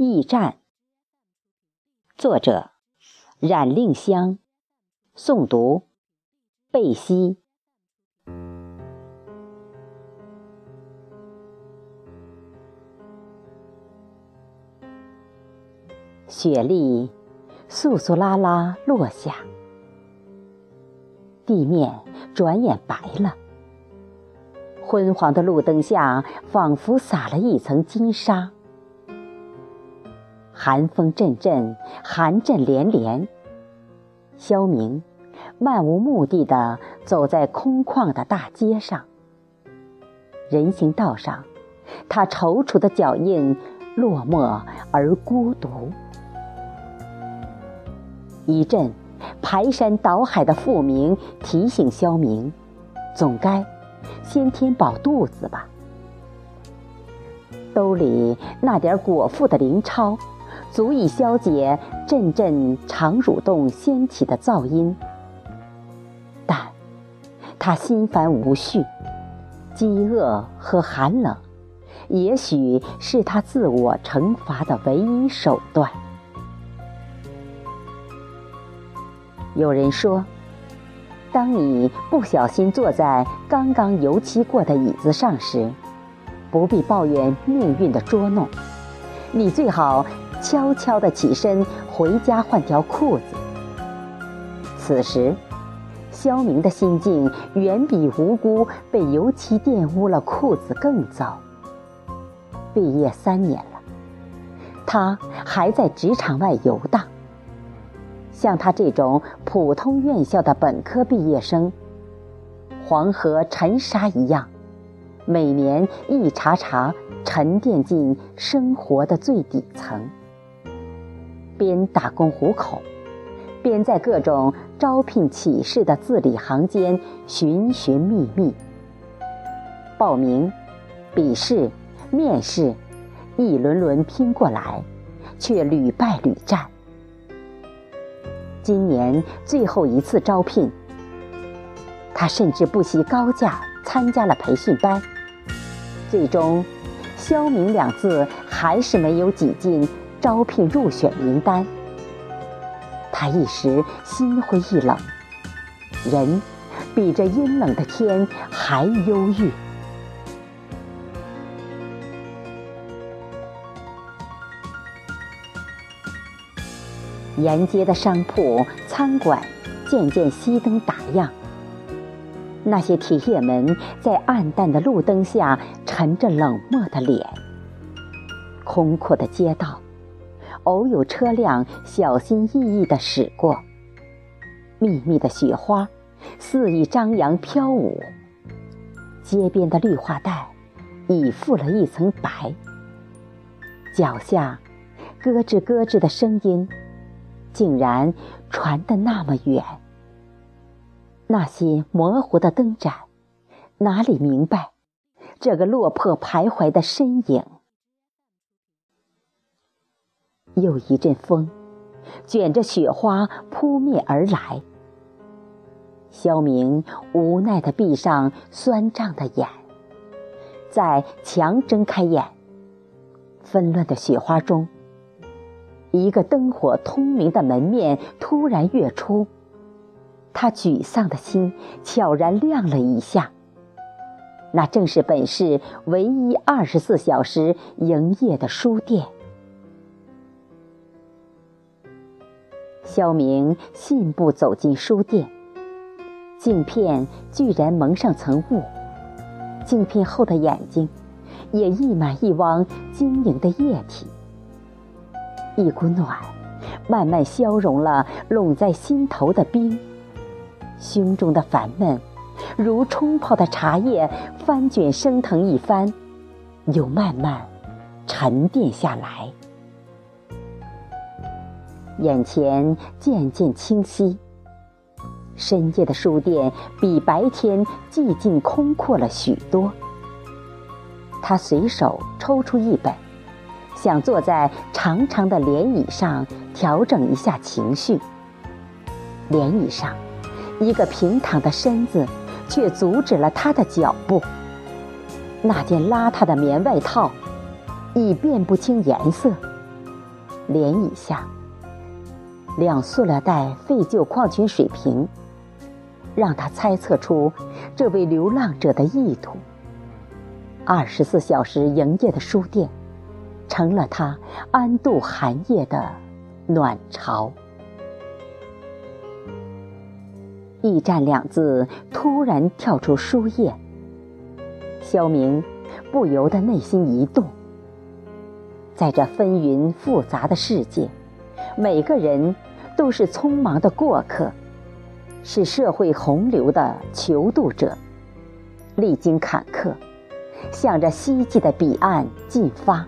驿站。作者：冉令香，诵读：贝西。雪粒簌簌啦啦落下，地面转眼白了。昏黄的路灯下，仿佛撒了一层金沙。寒风阵阵，寒阵连连。萧明漫无目的地走在空旷的大街上。人行道上，他踌躇的脚印落寞而孤独。一阵排山倒海的复鸣提醒萧明，总该先填饱肚子吧。兜里那点果腹的零钞，足以消解阵阵肠蠕动掀起的噪音。但他心烦无绪，饥饿和寒冷，也许是他自我惩罚的唯一手段。有人说，当你不小心坐在刚刚油漆过的椅子上时，不必抱怨命运的捉弄，你最好悄悄地起身回家换条裤子。此时，肖明的心境远比无辜被油漆玷污了裤子更糟。毕业三年了，他还在职场外游荡。像他这种普通院校的本科毕业生，黄河沉沙一样，每年一茬茬沉淀进生活的最底层，边打工糊口，边在各种招聘启事的字里行间寻寻觅觅，报名、笔试、面试，一轮轮拼过来，却屡败屡战。今年最后一次招聘，他甚至不惜高价参加了培训班。最终，“肖明”两字还是没有挤进招聘入选名单。他一时心灰意冷，人比这阴冷的天还忧郁。沿街的商铺、餐馆渐渐熄灯打烊，那些铁业门在暗淡的路灯下沉着冷漠的脸。空阔的街道，偶有车辆小心翼翼地驶过。密密的雪花肆意张扬飘舞，街边的绿化带已覆了一层白。脚下咯吱咯吱的声音。竟然传得那么远。那些模糊的灯盏，哪里明白这个落魄徘徊的身影？又一阵风，卷着雪花扑面而来。肖明无奈地闭上酸胀的眼，再强睁开眼，纷乱的雪花中。一个灯火通明的门面突然跃出，他沮丧的心悄然亮了一下。那正是本市唯一二十四小时营业的书店。肖明信步走进书店，镜片居然蒙上层雾，镜片后的眼睛也溢满一汪晶莹的液体。一股暖，慢慢消融了拢在心头的冰。胸中的烦闷，如冲泡的茶叶翻卷升腾一番，又慢慢沉淀下来。眼前渐渐清晰，深夜的书店比白天寂静空阔了许多。他随手抽出一本。想坐在长长的莲椅上调整一下情绪。莲椅上，一个平躺的身子却阻止了他的脚步。那件邋遢的棉外套，已辨不清颜色，涟漪下，两塑料袋废旧矿泉水瓶，让他猜测出这位流浪者的意图。二十四小时营业的书店，成了他安度寒夜的暖巢。驿站两字突然跳出书页，肖明不由得内心一动。在这纷纭复杂的世界，每个人都是匆忙的过客，是社会洪流的求渡者，历经坎坷。向着希冀的彼岸进发。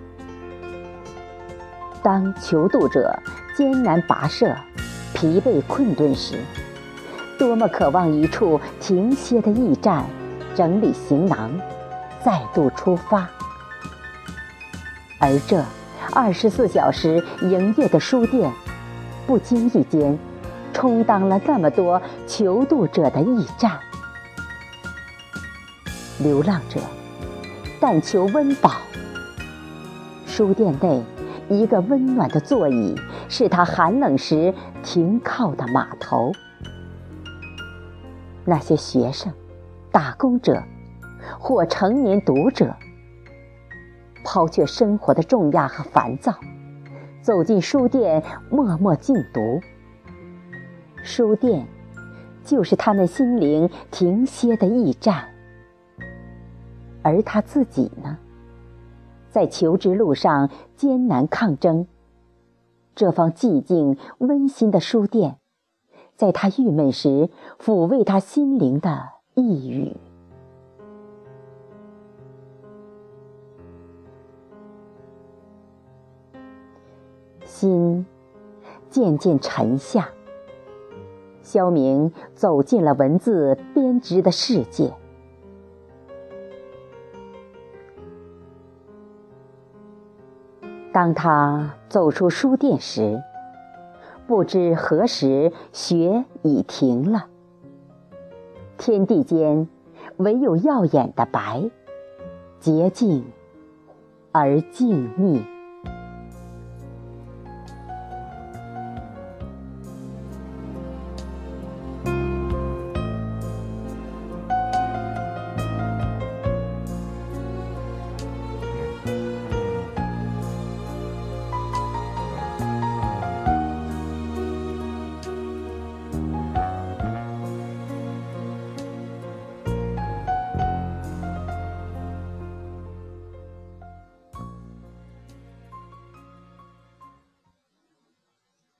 当求渡者艰难跋涉、疲惫困顿时，多么渴望一处停歇的驿站，整理行囊，再度出发。而这二十四小时营业的书店，不经意间，充当了那么多求渡者的驿站。流浪者。但求温饱。书店内一个温暖的座椅，是他寒冷时停靠的码头。那些学生、打工者或成年读者，抛却生活的重压和烦躁，走进书店，默默静读。书店就是他们心灵停歇的驿站。而他自己呢，在求职路上艰难抗争。这方寂静温馨的书店，在他郁闷时抚慰他心灵的一语。心渐渐沉下，肖明走进了文字编织的世界。当他走出书店时，不知何时雪已停了，天地间唯有耀眼的白，洁净而静谧。